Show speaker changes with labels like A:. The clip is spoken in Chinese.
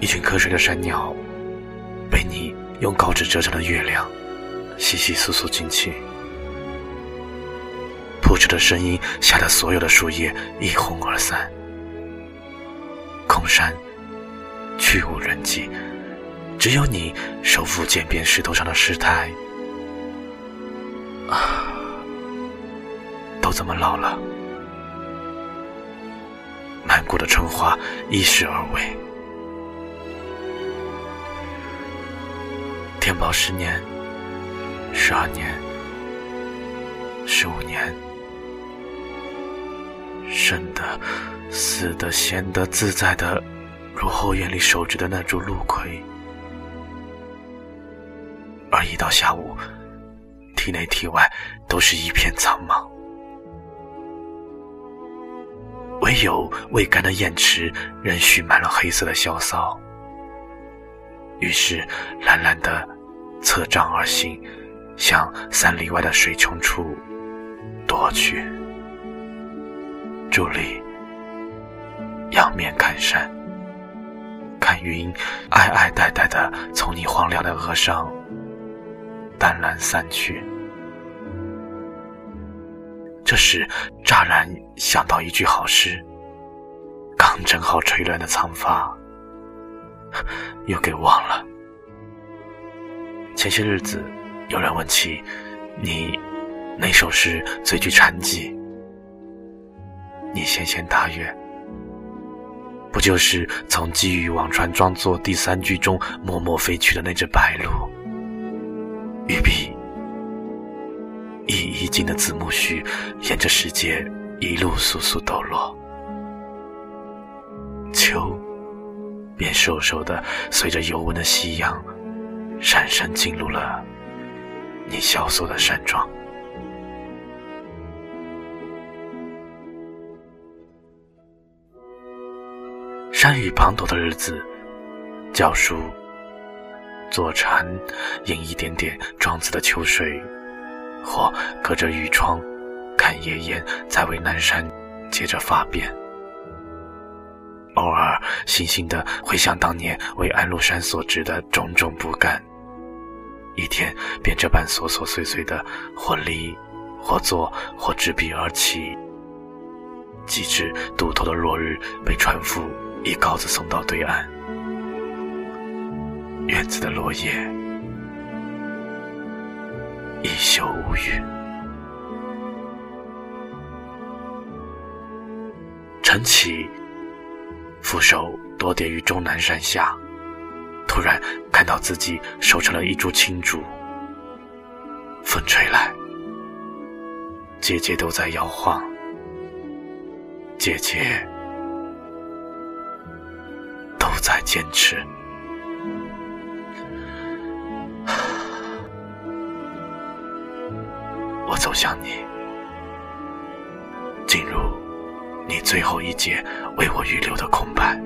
A: 一群瞌睡的山鸟，被你用稿纸折成的月亮，窸窸窣窣惊起。扑哧的声音吓得所有的树叶一哄而散。空山，去无人迹，只有你手扶渐变石头上的石台。啊，都这么老了，满谷的春花一时而萎。天宝十年、十二年、十五年，生的、死的、闲的、自在的，如后院里守着的那株陆葵。而一到下午。体内体外都是一片苍茫，唯有未干的砚池仍蓄满了黑色的萧骚。于是懒懒的侧杖而行，向三里外的水穷处夺去。伫立，仰面看山，看云，哀哀呆呆的从你荒凉的额上淡然散去。这时，乍然想到一句好诗，刚正好垂乱的长发，又给忘了。前些日子，有人问起你哪首诗最具禅机，你纤纤答曰：“不就是从积雨往船装作第三句中默默飞去的那只白鹭？”玉璧。一一经的子木须，沿着石阶一路簌簌抖落。秋，便瘦瘦的随着尤文的夕阳，姗姗进入了你萧索的山庄。山雨滂沱的日子，教书、坐禅，饮一点点庄子的秋水。或隔着雨窗，看爷爷在为南山接着发辫；偶尔悻悻地回想当年为安禄山所植的种种不甘，一天便这般琐琐碎碎的，或立，或坐，或执笔而起，及至渡头的落日被船夫一篙子送到对岸，院子的落叶。一宿无语。晨起，俯首多叠于终南山下，突然看到自己收成了一株青竹。风吹来，节节都在摇晃，节节都在坚持。我走向你，进入你最后一节为我预留的空白。